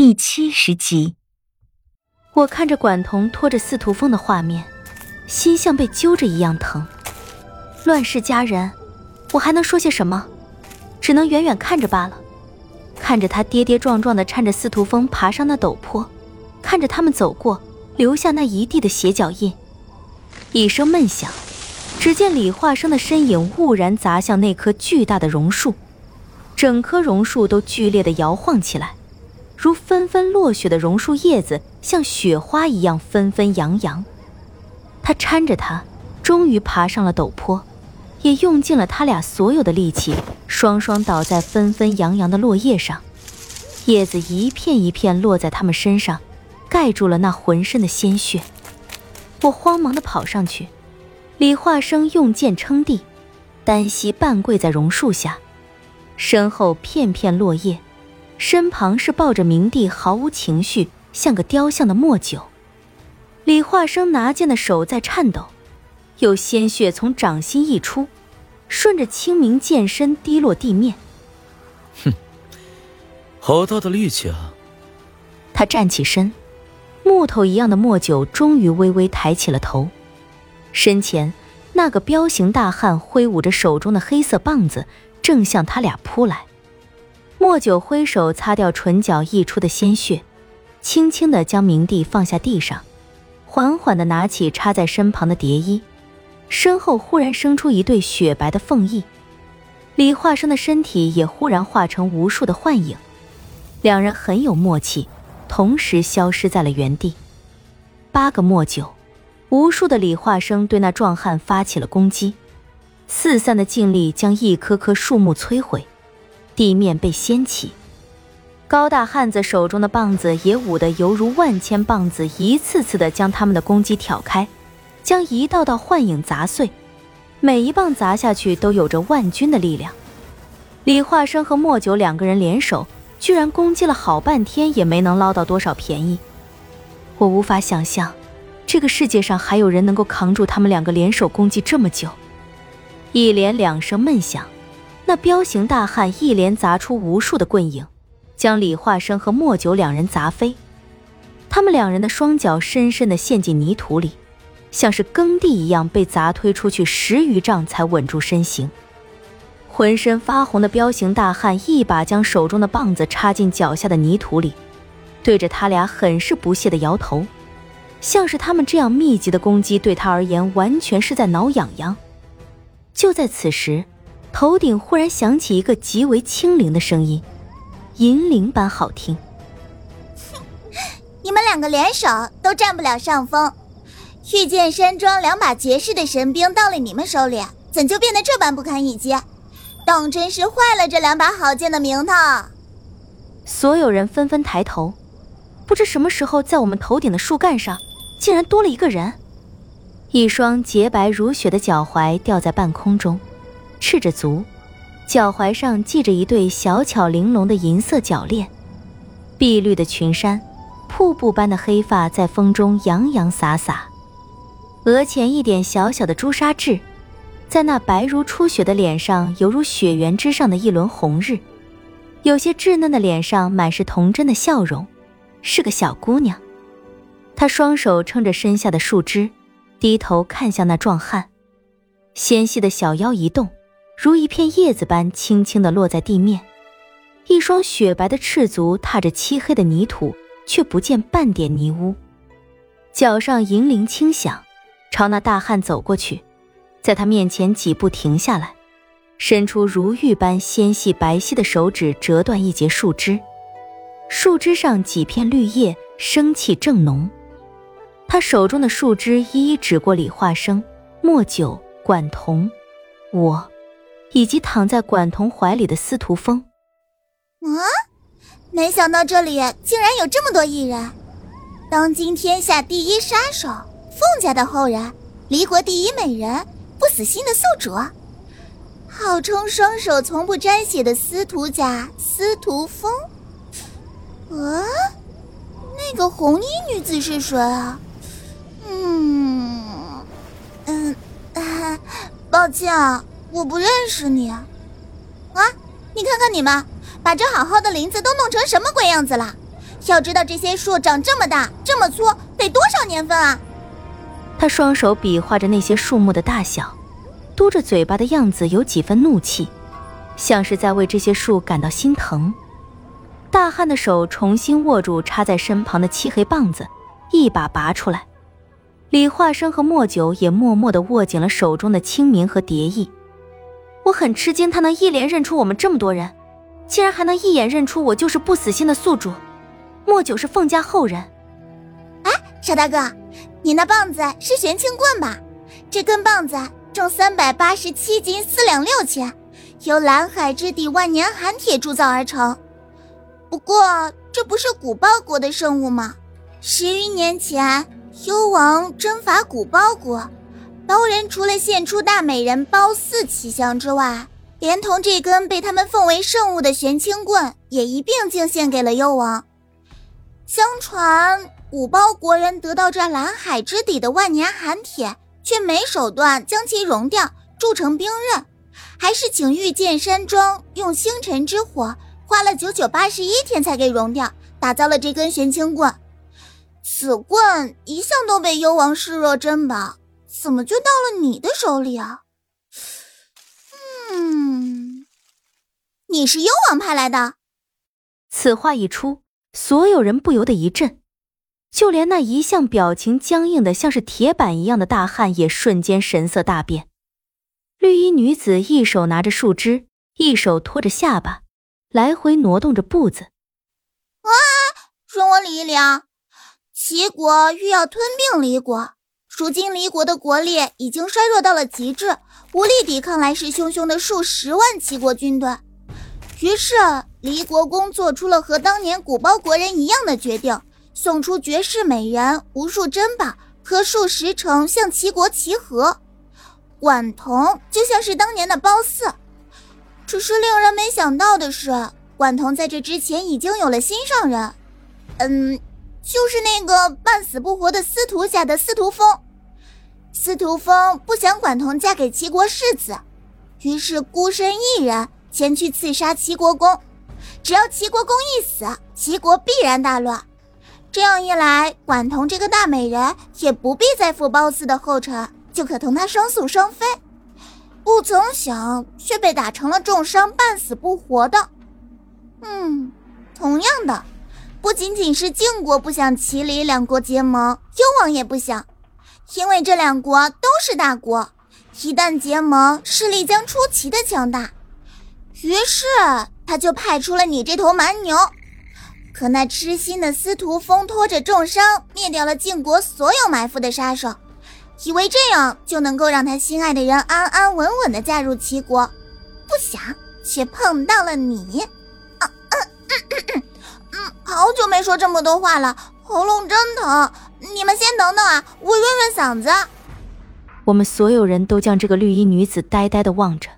第七十集，我看着管彤拖着司徒风的画面，心像被揪着一样疼。乱世佳人，我还能说些什么？只能远远看着罢了。看着他跌跌撞撞的搀着司徒风爬上那陡坡，看着他们走过，留下那一地的血脚印。一声闷响，只见李化生的身影兀然砸向那棵巨大的榕树，整棵榕树都剧烈的摇晃起来。如纷纷落雪的榕树叶子，像雪花一样纷纷扬扬。他搀着他，终于爬上了陡坡，也用尽了他俩所有的力气，双双倒在纷纷扬扬的落叶上。叶子一片一片落在他们身上，盖住了那浑身的鲜血。我慌忙地跑上去，李化生用剑撑地，单膝半跪在榕树下，身后片片落叶。身旁是抱着明帝毫无情绪，像个雕像的莫九。李化生拿剑的手在颤抖，有鲜血从掌心溢出，顺着清明剑身滴落地面。哼，好大的力气啊！他站起身，木头一样的莫九终于微微抬起了头，身前那个彪形大汉挥舞着手中的黑色棒子，正向他俩扑来。莫九挥手擦掉唇角溢出的鲜血，轻轻地将明帝放下地上，缓缓地拿起插在身旁的蝶衣，身后忽然生出一对雪白的凤翼，李化生的身体也忽然化成无数的幻影，两人很有默契，同时消失在了原地。八个莫九，无数的李化生对那壮汉发起了攻击，四散的劲力将一棵棵树木摧毁。地面被掀起，高大汉子手中的棒子也舞得犹如万千棒子，一次次的将他们的攻击挑开，将一道道幻影砸碎。每一棒砸下去都有着万钧的力量。李化生和莫九两个人联手，居然攻击了好半天，也没能捞到多少便宜。我无法想象，这个世界上还有人能够扛住他们两个联手攻击这么久。一连两声闷响。那彪形大汉一连砸出无数的棍影，将李化生和莫九两人砸飞。他们两人的双脚深深地陷进泥土里，像是耕地一样被砸推出去十余丈才稳住身形。浑身发红的彪形大汉一把将手中的棒子插进脚下的泥土里，对着他俩很是不屑地摇头，像是他们这样密集的攻击对他而言完全是在挠痒痒。就在此时。头顶忽然响起一个极为清灵的声音，银铃般好听。你们两个联手都占不了上风，御剑山庄两把绝世的神兵到了你们手里，怎就变得这般不堪一击？当真是坏了这两把好剑的名头。所有人纷纷抬头，不知什么时候，在我们头顶的树干上，竟然多了一个人，一双洁白如雪的脚踝吊在半空中。赤着足，脚踝上系着一对小巧玲珑的银色脚链，碧绿的裙衫，瀑布般的黑发在风中洋洋洒洒，额前一点小小的朱砂痣，在那白如初雪的脸上，犹如雪原之上的一轮红日。有些稚嫩的脸上满是童真的笑容，是个小姑娘。她双手撑着身下的树枝，低头看向那壮汉，纤细的小腰一动。如一片叶子般轻轻地落在地面，一双雪白的赤足踏着漆黑的泥土，却不见半点泥污。脚上银铃轻响，朝那大汉走过去，在他面前几步停下来，伸出如玉般纤细白皙的手指，折断一截树枝。树枝上几片绿叶，生气正浓。他手中的树枝一一指过李化生、莫九、管彤，我。以及躺在管彤怀里的司徒风，啊！没想到这里竟然有这么多艺人，当今天下第一杀手，凤家的后人，离国第一美人，不死心的宿主，号称双手从不沾血的司徒家司徒风。啊，那个红衣女子是谁啊？嗯嗯，抱歉啊。我不认识你，啊！啊你看看你们，把这好好的林子都弄成什么鬼样子了？要知道这些树长这么大、这么粗，得多少年份啊！他双手比划着那些树木的大小，嘟着嘴巴的样子有几分怒气，像是在为这些树感到心疼。大汉的手重新握住插在身旁的漆黑棒子，一把拔出来。李化生和莫九也默默地握紧了手中的清明和蝶翼。我很吃惊，他能一连认出我们这么多人，竟然还能一眼认出我就是不死心的宿主。莫九是凤家后人。哎，傻大哥，你那棒子是玄清棍吧？这根棒子重三百八十七斤四两六钱，由蓝海之底万年寒铁铸造而成。不过，这不是古包国的圣物吗？十余年前。幽王征伐古包国，包人除了献出大美人褒姒奇香之外，连同这根被他们奉为圣物的玄清棍也一并敬献给了幽王。相传五包国人得到这蓝海之底的万年寒铁，却没手段将其融掉，铸成兵刃，还是请御剑山庄用星辰之火，花了九九八十一天才给融掉，打造了这根玄清棍。此棍一向都被幽王视若珍宝，怎么就到了你的手里啊？嗯，你是幽王派来的？此话一出，所有人不由得一震，就连那一向表情僵硬的像是铁板一样的大汉也瞬间神色大变。绿衣女子一手拿着树枝，一手托着下巴，来回挪动着步子。啊，容我理一理啊！齐国欲要吞并离国，如今离国的国力已经衰弱到了极致，无力抵抗来势汹汹的数十万齐国军队。于是，离国公做出了和当年古包国人一样的决定，送出绝世美人、无数珍宝和数十城向齐国齐和。管彤就像是当年的褒姒，只是令人没想到的是，管彤在这之前已经有了心上人。嗯。就是那个半死不活的司徒家的司徒风，司徒风不想管彤嫁给齐国世子，于是孤身一人前去刺杀齐国公。只要齐国公一死，齐国必然大乱。这样一来，管彤这个大美人也不必再负褒姒的后尘，就可同他双宿双飞。不曾想，却被打成了重伤，半死不活的。嗯，同样的。不仅仅是晋国不想齐离两国结盟，幽王也不想，因为这两国都是大国，一旦结盟，势力将出奇的强大。于是他就派出了你这头蛮牛。可那痴心的司徒风拖着重伤，灭掉了晋国所有埋伏的杀手，以为这样就能够让他心爱的人安安稳稳的嫁入齐国，不想却碰到了你。啊嗯嗯嗯。好久没说这么多话了，喉咙真疼。你们先等等啊，我润润嗓子。我们所有人都将这个绿衣女子呆呆的望着。